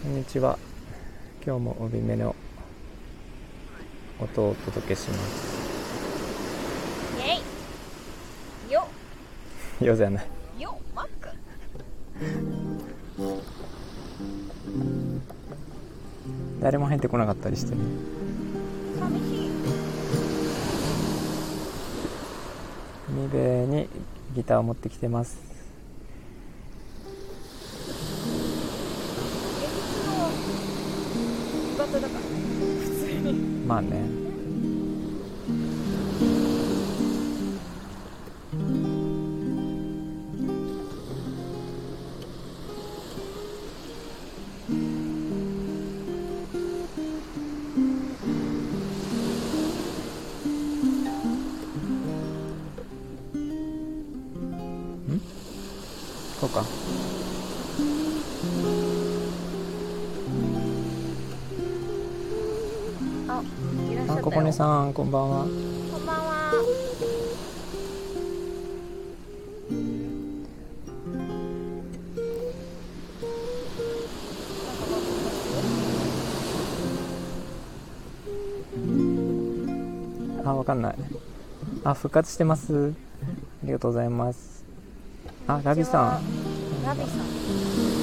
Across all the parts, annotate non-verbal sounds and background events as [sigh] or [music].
こんにちは。今日も帯目の音をお届けします。イェイ。よ。よじゃない。よマック。誰も入ってこなかったりしてね。寂しい。海辺にギターを持ってきてますまあねここねさんこんばんは。こんばんは。あわかんない。あ復活してます。ありがとうございます。あラビさん。ラビさん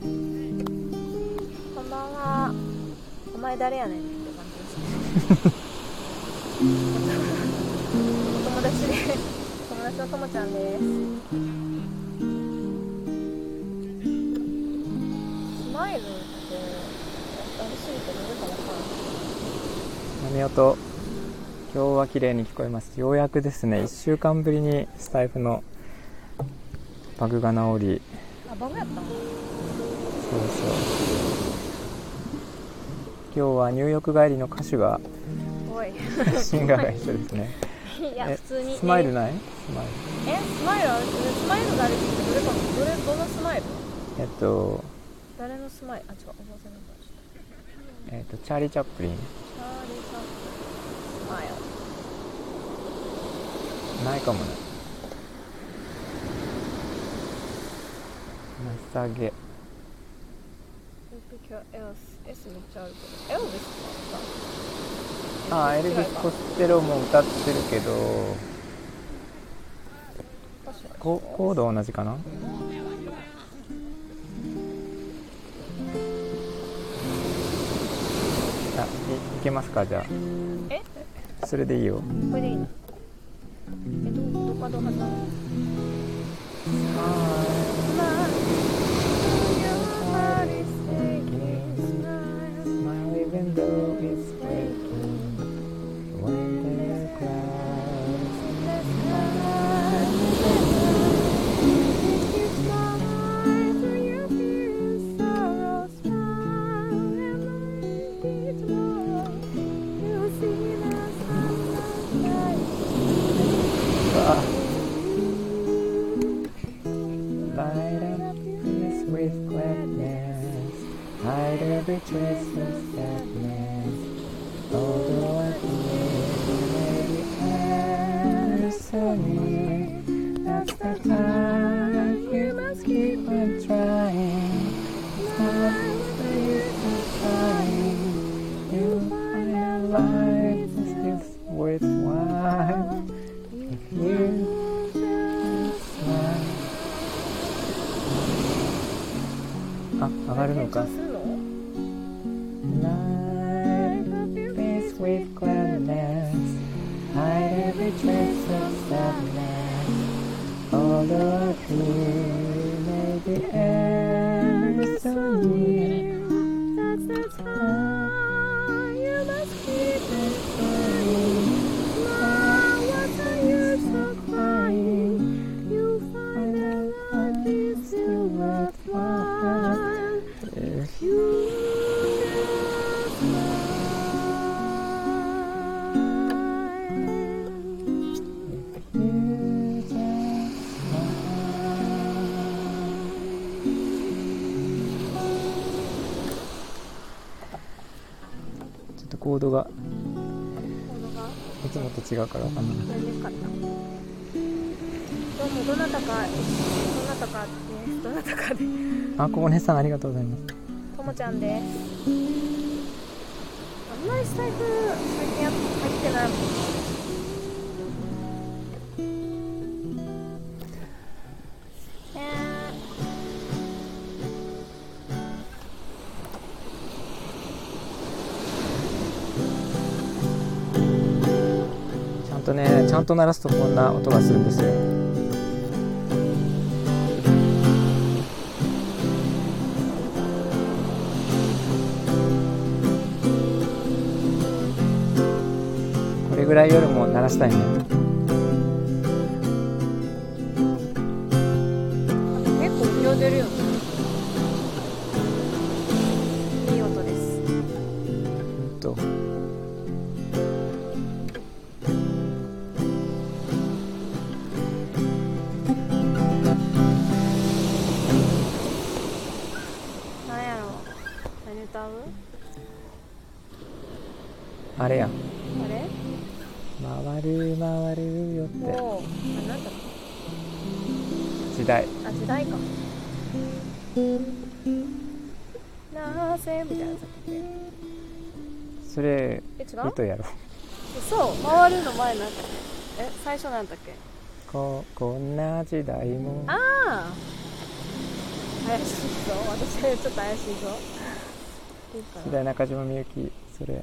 こんばんは。お前誰やねんって感じですね。お友達で友達のともちゃんです。スマイルってありすぎて見るかな。い波音？今日は綺麗に聞こえます。ようやくですね。1週間ぶりにスタイフのバグが治り。あバグやったの？そうそう。今日はニューヨーク帰りの歌手がシンガーが一緒ですね。いやえ普通に。スマイルない？スマイえスマイルあるスマイルがあるどれかどれどのスマイル？ルえっと誰のスマイル？あ違うおばあさんの話えっとチャーリー・チャップリン。チャーリーさんスマイル。ないかもね。マッサゲエピキャエス S めっちゃあるけどエルビスとかあエルビス・コステロも歌ってるけど。ココード同じかな？あいいけますか？じゃえ？あそれでいいよ。これでいいの？えどどこかどうかな？Thank you. Hide every trace of sadness Although I feel maybe ever so near That's the time you must keep on trying Smile for you to trying You'll find a life is this worthwhile If you just smile あ、上がるのか Amen. コードが。いつもと違うから。わかん。ないかったどうもどなたかどなたかですどなたかであ小骨さんありがとうございます。ともちゃんです。あんまり財布最近入ってないもんねちゃんと鳴らすとこんな音がするんですよ。これぐらい夜も鳴らしたいね、結構無料出るよね。え違う糸やろ。そう回るの前なんだえ最初なんだっけ？ここんな時代も。ああ怪しいぞ。私ちょっと怪しいぞ。時代中島みゆきそれ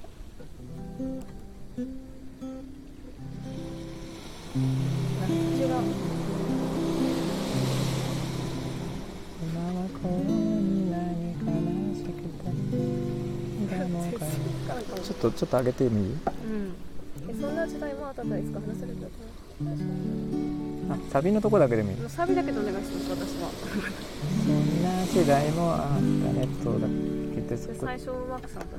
とちょっと上げてもいいうん。えそんな時代もあったんですか？話せるんだとあサビのとこだけでもいい？サビだけでお願いします私は。そんな時代もあったねそうだけ。てそこで最初うまくさんだって。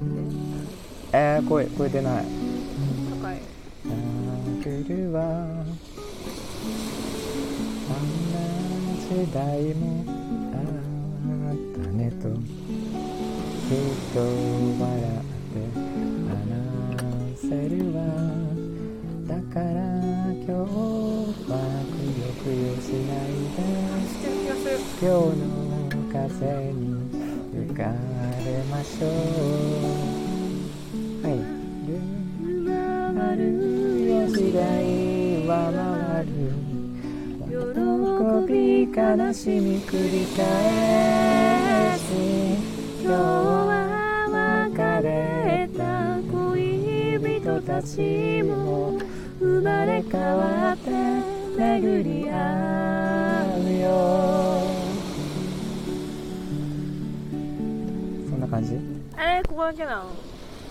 えー、声声出ない。高い。来るわあんな時代もあったねと。きっと笑せるわだから今日はくよくよしないで今日の風に吹かれましょうはい回るよ時代は回る喜び悲しみ繰り返し今日はたちも生まれ変わって巡り合うよ。そんな感じ？えー、ここだけなの？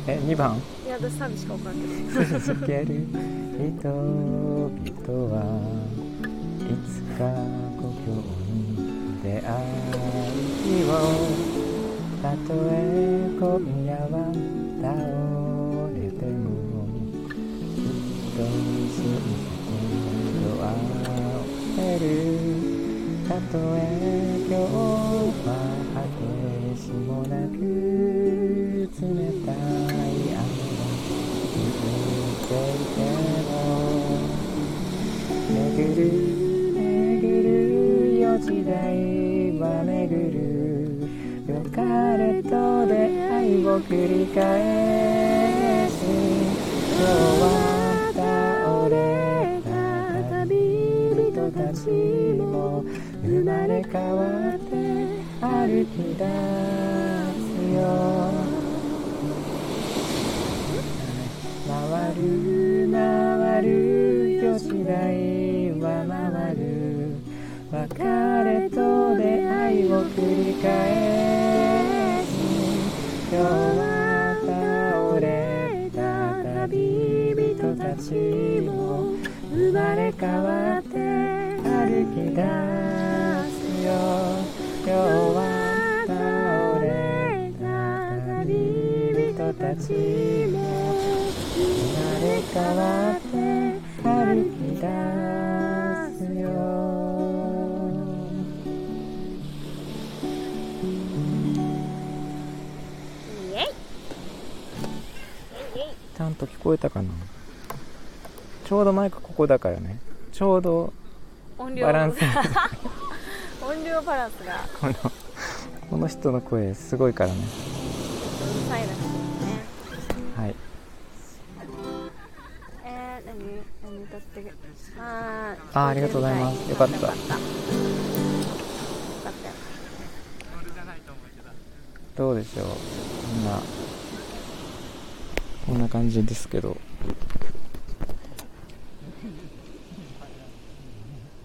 え2番？いや私サビしか分からんけど続ける人々はいつか故郷に出会う日を。たとえ今夜は倒を開けるたとえ今日は果てしもなく冷たい雨が降っていても巡る巡るよ時代は巡る良かれと出会いを繰り返し今日はれ変わって歩き出すよ。回る回るよ時代は回る別れと出会いを繰り返し。今日は倒れた旅人たちも生まれ変わっちも生まれ変わって歩き出すよ。イエイ。イエイ。イエイ。と聞こえたかなちょうどマイクここだからねちょうどバランス音量バランスがこのこの人の声すごいからねうるさいらあーありがとうございます。よかった。どうでしょう。こんなこんな感じですけど。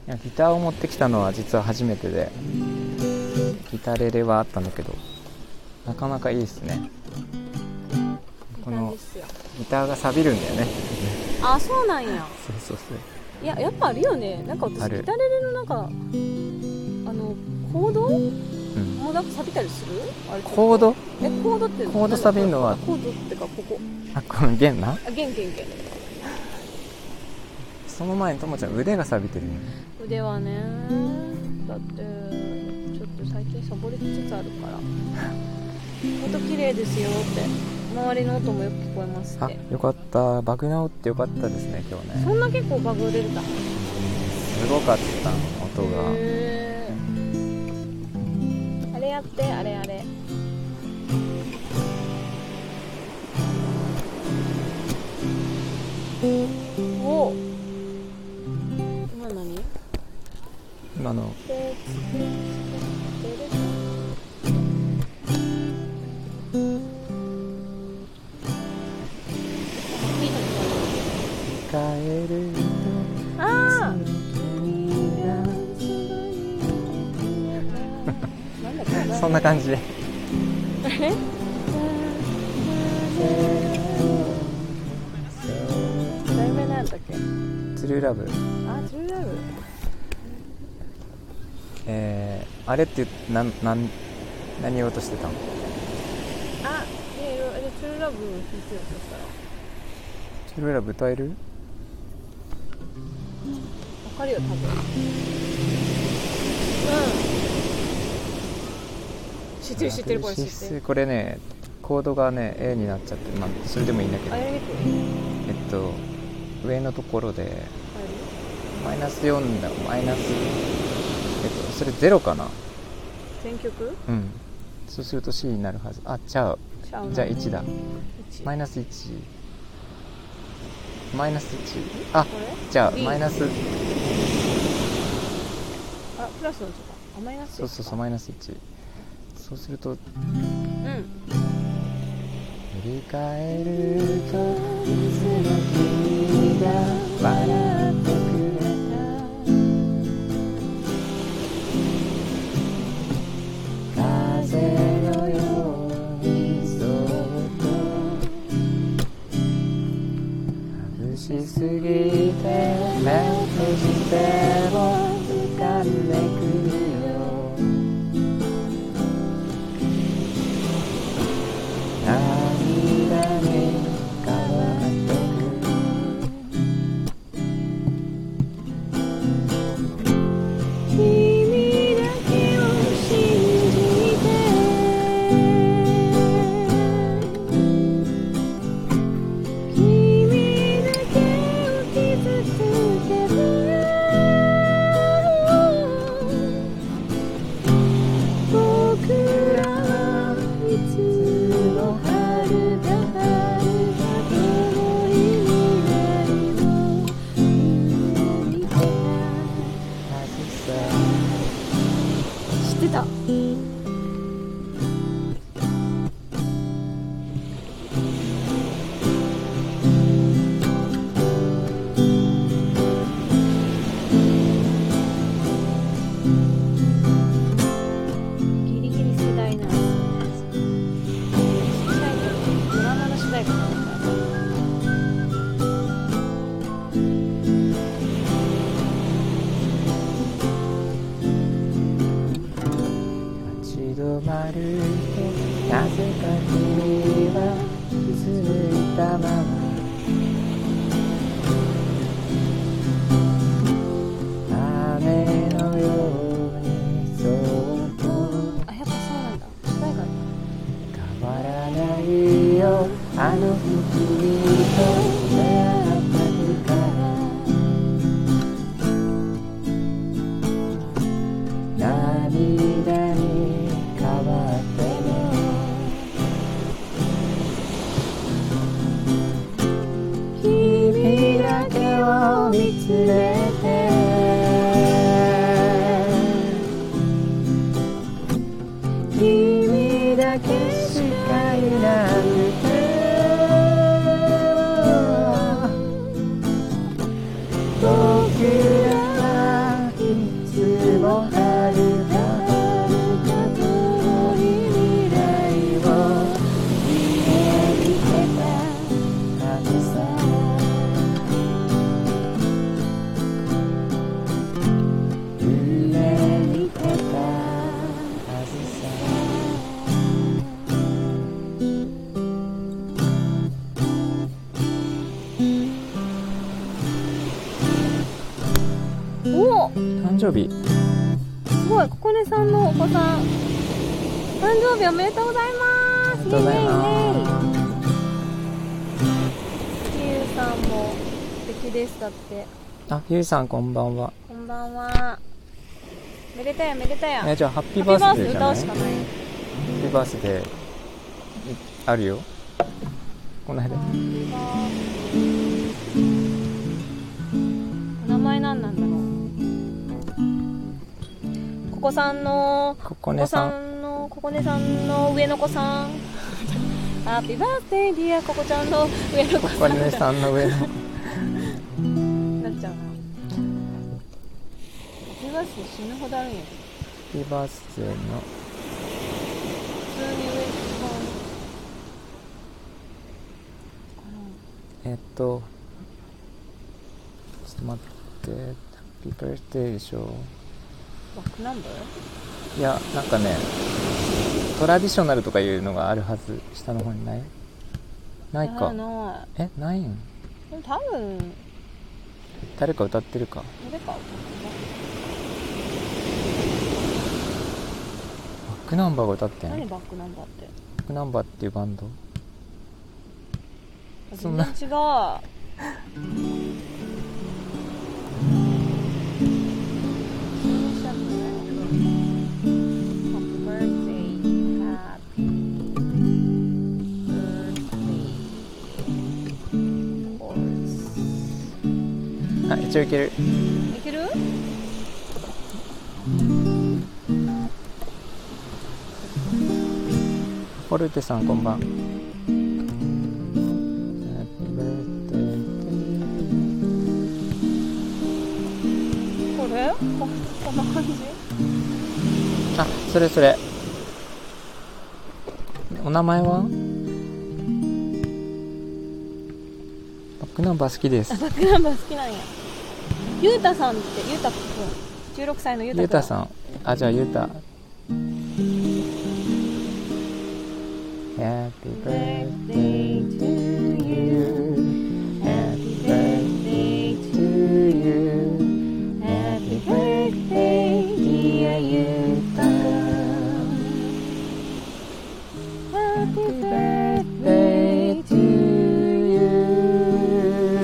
いやギターを持ってきたのは実は初めてで。ギタレレはあったんだけど。なかなかいいですね。このギターが錆びるんだよね。あそうなんや。そうそういややっぱあるよね。なんか私ある。ギタレレのなんかあのコード？うん。もうなんか錆びたりする？あれコード？えコードってコード錆びんのは？コードってかここ。あこの弦な？あ弦弦弦。その前にともちゃん腕が錆びてるよね。腕はねだってちょっと最近サボりつつあるから。[laughs] 音綺麗ですよって周りの音もよく聞こえますっあてよかった。バグ直ってよかったですね今日ね。そんな結構バグ出てたすごかった音が。あれやってあれあれ。お。今何？今の帰るあと君がー。なんだっけそんな感じで。え？題名なんだっけトゥルーラブあトゥルーラブえー、あれってなんなん何言おうとしてたの？あえー、えトゥルーラブ弾いてよそしたら。トゥルーラブ歌える？わかるよ多分。うん。知ってる知ってるこれ知ってる。これねコードがね A になっちゃってまあそれでもいいんだけど。えっと上のところであマイナス4だマイナスえっとそれ0かな。全曲？うん。そうすると C になるはず。あちゃう。じゃあ1だ。1マイナス1マイナス1あじゃあマイナスあプラスのとかあマイナスそうそうそうマイナス1そうすると。うん。振り返るといつも君が笑ってくれた。風のようにそっと。眩しすぎて目を閉じても I know you believe her. 誕生日。すごいここねさんのお子さん。誕生日おめでとうございます。おめでとうございます。ゆうさんも素敵でしたって。あゆいさんこんばんは。こんばんは。めでたやめでたや。えじゃあハッピーハッピーバースデーバースデーじゃない。ハッピーバースデー。いあるよ。この間おうここさんのここねさん。んのここねさんの上の子さん。ハッピーバースデーディアここちゃんの上の子こさん。こねさんの上の。なっちゃうな。ハッピーバースデー死ぬほどあるんやけど。ハッピーバースデーの。普通に上の子えっとちょっと待って。ハッピーバースデーでしょバックナンバーいやなんかねトラディショナルとかいうのがあるはず。下の方にない？ないあかなえないん？多分。誰か歌ってるか？誰かバックナンバーが歌ってん？バッ何バックナンバーって？クナンバーっていうバンド？そ全然違う [laughs] あ一応いける。いける？フォルテさんこんばん。Happy birthday to これ？ここんな感じ？you あそれそれ。お名前は？バックナンバー好きです。あバックナンバー好きなんやゆうたさんってゆうたくん。16歳のゆうたくんゆうたさん。あじゃあゆうた Happy birthday to you. Happy birthday [laughs]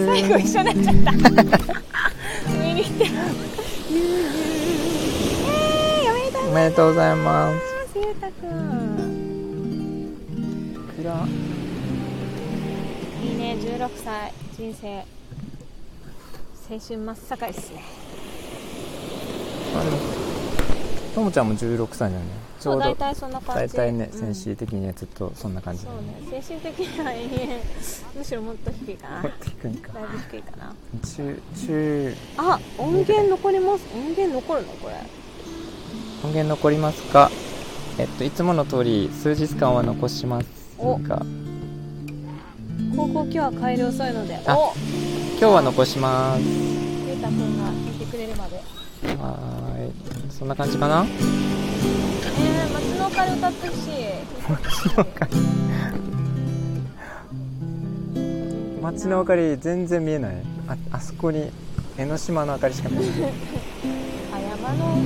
最後一緒になっちゃった。おめでとうございます。ゆうたくん暗いいね16歳。人生青春真っ盛りですね。あでもともちゃんも16歳だよね。ちょうどそう大体そんな感じ。大体ねうん。先進的にはずっとそんな感じそだようね精神的には永遠むしろもっと低いかな。だい低いか。ぶ低いかな。中中あ音源残ります。音源残るのこれ音源残りますか？えっといつもの通り数日間は残しますおが高校今日は帰り遅いので。あお今日は残します。ゆうたくんが弾いてくれるまで。はーい。そんな感じかな？えー、街の明かり歌ってほし。い街の明かり街の明かり全然見えない。ああそこに江ノ島の明かりしか見えない。[laughs] 葉山の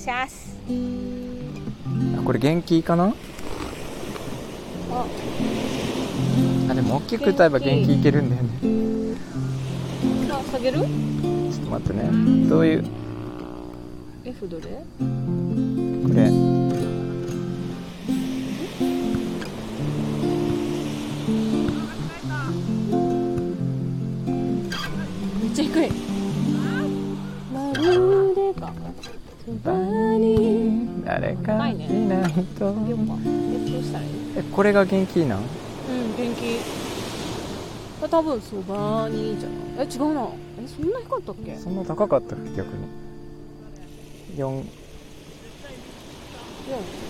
いします。あこれ元気かな？ああでも大きく歌えば元気いけるんだよね。あ下げる？ちょっと待ってね。どういう？F どれ？これそばに誰かいないと。えこれが元気なん？うん元気。あ多分そばにじゃない。え違うな。えそんな低かったっけ？そんな高かったっけ逆に？4い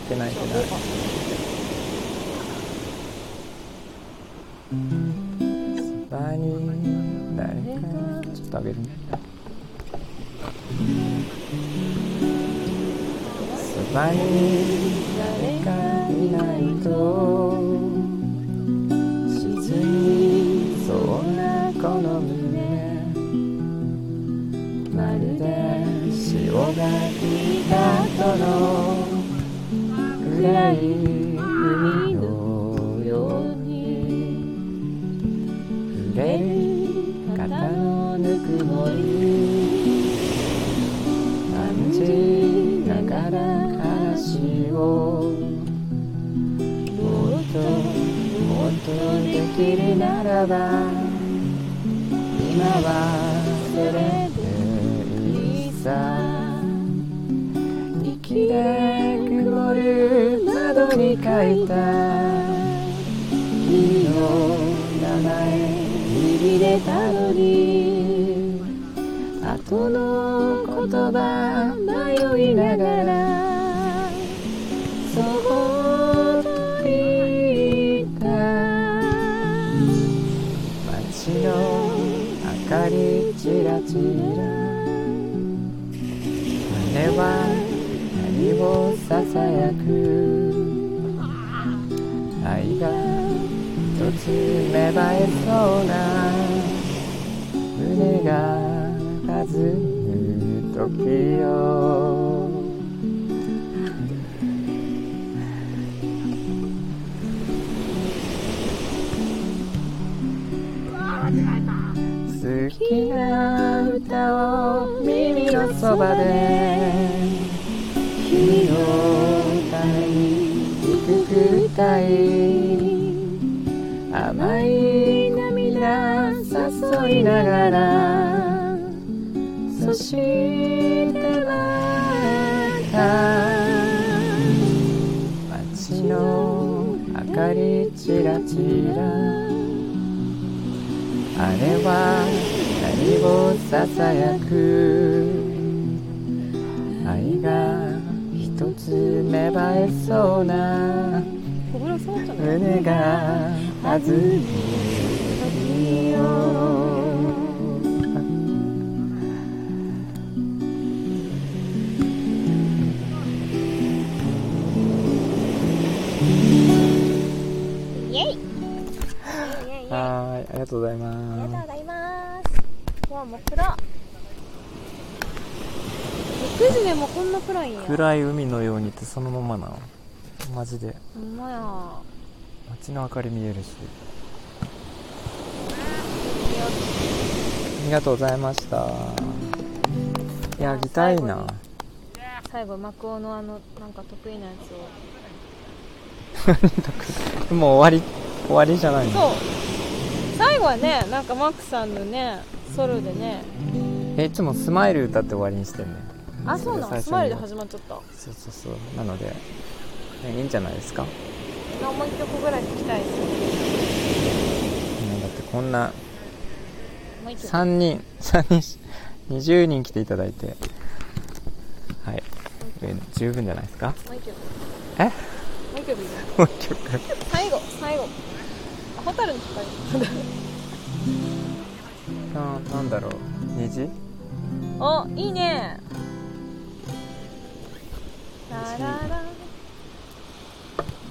けない。いけな？いとあげるね前に誰かいないと。沈みそうなこの胸。まるで潮が引いたとの暗い。ならば今はそれでいいさ。息で曇る窓に書いた君の名前指でたどり後の言葉迷いながらささやく。愛が一つ芽生えそうな胸が弾む時よ。好きな歌を耳のそばで。く歌い甘い涙誘いながらそしてまた街の明かりちらちらあれは何をささやく？愛が一つ芽生えそうな。胸が弾む時よはーいありがとうございありがとうまございますうわ真っ暗6時でもこんな暗いんや。す暗い海のようにってそのままなの？マジで。ほんまや街の明かり見えるし。ありがとうございました。いやギターいいな。最後マクオのあのなんか得意なやつを。[laughs] もう終わり終わりじゃないの。そう。最後はねなんかマックさんのねソロでね。えいつもスマイル歌って終わりにしてんねあそうなの？スマイルで始まっちゃった。そうそうそう。なので、ねいいんじゃないですか、ね、もう一曲ぐらい聴きたいですだってこんなもう一曲3人3人20人来ていただいて。はい。え十分じゃないですか？もう一曲え？もう一曲。いいもう一曲。最後。最後。あホタルの光。ななんだろう。虹？おいいね。ラララ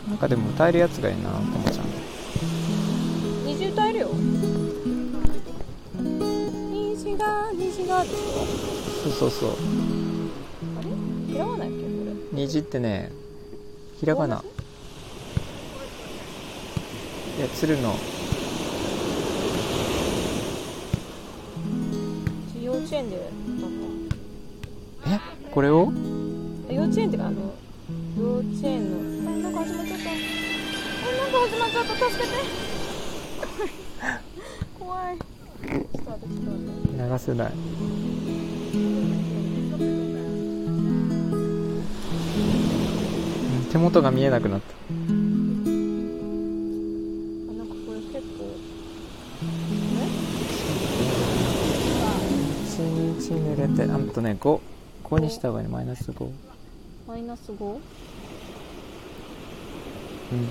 なんかでも歌えるやつがいいなともちゃん虹歌えるよ。虹が虹がでしょそうそうそう。あれ？ひらがなやっけ？こ虹ってねひらがな。いや鶴の。れ幼稚園でえ？これを？た幼稚園ってかあの幼稚園のか始まっちゃったあなんか始まっちゃった助けて怖い流せない。うん手元が見えなくなった。あなんかこれ結構一日濡れてあとね5 5にした方がいい。ねマイナス5うんマイナス 5? うん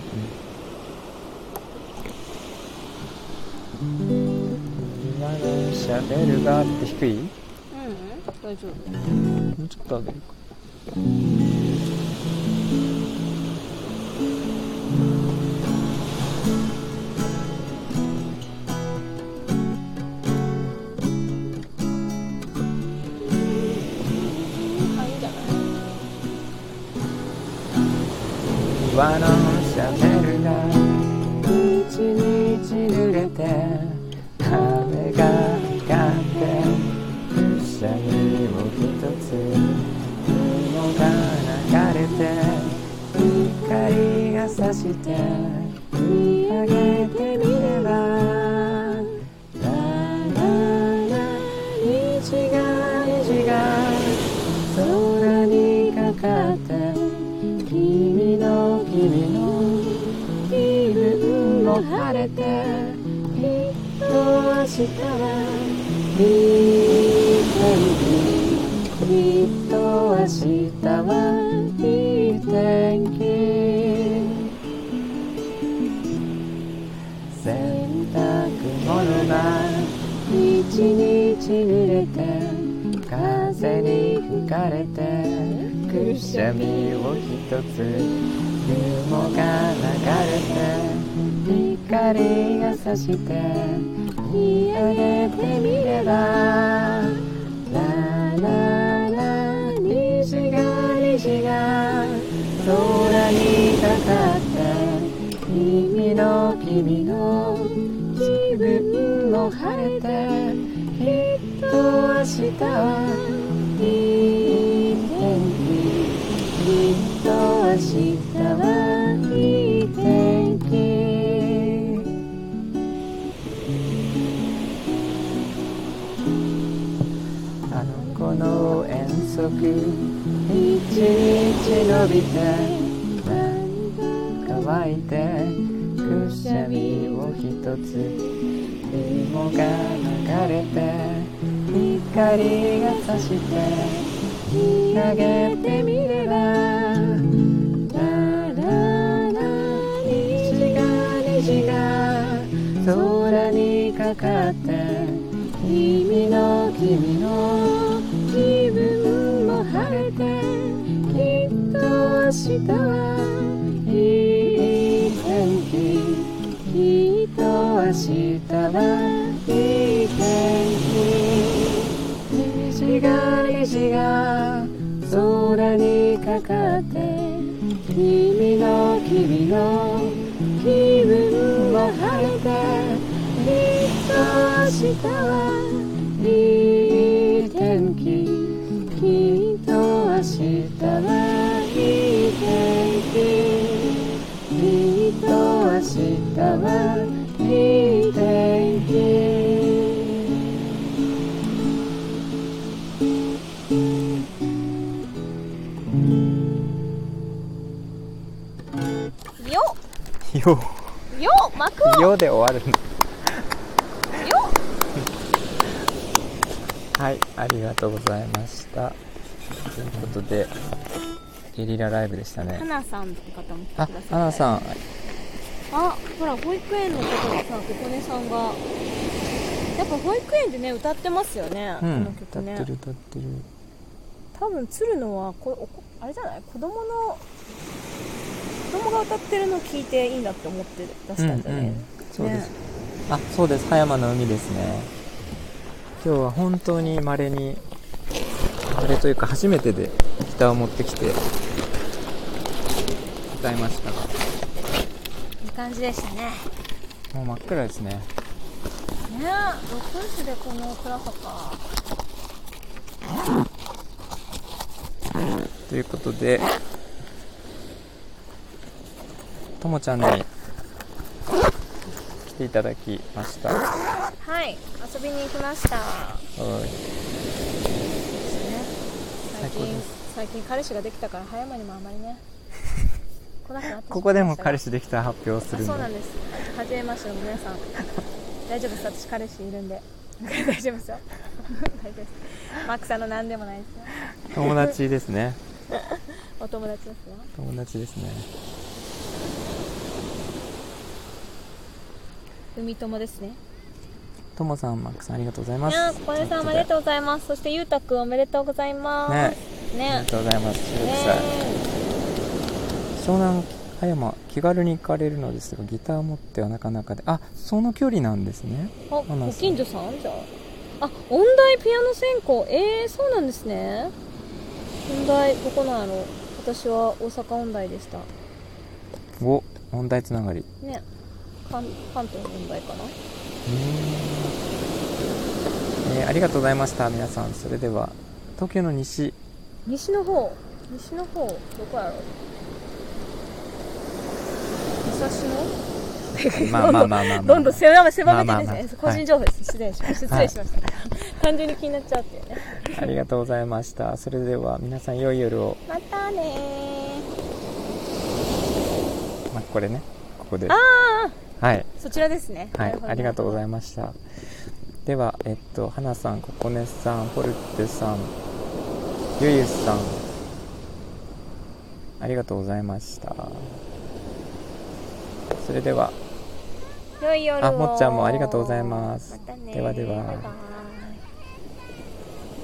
今のしゃべるがって低いもうん。大丈夫うちょっと上げるかあいいんじゃない岩のシャベルが一日濡れて雨がかってくしゃみを一つ雲が流れて光が差して見上げれてきっと明日はいい天気きっと明日はいい天気洗濯物が一日濡れて風に吹かれてくしゃみを一つ雲が流れて光が差して見上げてみればラララ虹が虹が空にかかって君の君の気分も晴れてきっと明日はいい天気きっと明日遠足一日伸びて乾いてくしゃみを一つ雲が流れて光が差して見上げてみればラララ虹が虹が空にかかって君の君の明日はいい天気。きっと明日はいい天気。虹が虹が空にかかって君の君の気分も晴れて。きっと明日はよ幕を。よよで終わるはいありがとうございました。ということでゲリラライブでしたね。花さんって方も来てくだあさってアナさんあほら保育園の方がさここねさんが。やっぱ保育園でね歌ってますよね、こうん。の曲ね。歌ってる歌ってる。多分鶴のはこあれじゃない？子供の子供が歌ってるのを聞いていいんだって思って出したんじゃね、うんうん。そうです、ね。あそうです。葉山の海ですね。今日は本当にまれにあれというか初めてでギターを持ってきて歌いましたが。いい感じでしたね。もう真っ暗ですね。ね6時でこの暗さか。ということでともちゃんに来ていただきました。ははい遊びに行きました。い。最近最近彼氏ができたから葉山にもあまりねここでも彼氏できた発表をするそうなんです。初めましての皆さん。大丈夫です。私彼氏いるんで。[laughs] 大丈夫ですよ。[laughs] 大丈夫です。マックさんの何でもないですよ。友達ですね。[laughs] お友達ですよ。友達ですね。海友ですね。ともさんマックさんありがとうございます。いやさんおめでとうございます。そしてゆうたくんおめでとうございます。ね。ね。ありがとうございます。16ね歳湘南葉山気軽に行かれるのですがギター持ってはなかなかであその距離なんですね。あご近所さん？じゃあ。あ音大ピアノ専攻。えー、そうなんですね。音大どこなんやろ私は大阪音大でした。お問題つながり。うね。関関東の音大かな。えーありがとうございました皆さん。それでは東京の西。西の方。西の方。どこやろ武蔵野 [laughs] まあまあまあまあ、まあ、どんどん狭め狭めてまあまあですね、まあ。個人情報です、失礼しました失礼しました、単純に気になっちゃうっていうね。ありがとうございました。それでは皆さん良い夜を。またねまあこれね。ここで。ーああはい。そちらですね。はい、ありがとうございまました。では、えっと、花さん、ここねさん、ホルテさん、ゆゆさん、ありがとうございました。それでは、あもっちゃんもありがとうございます。まではでは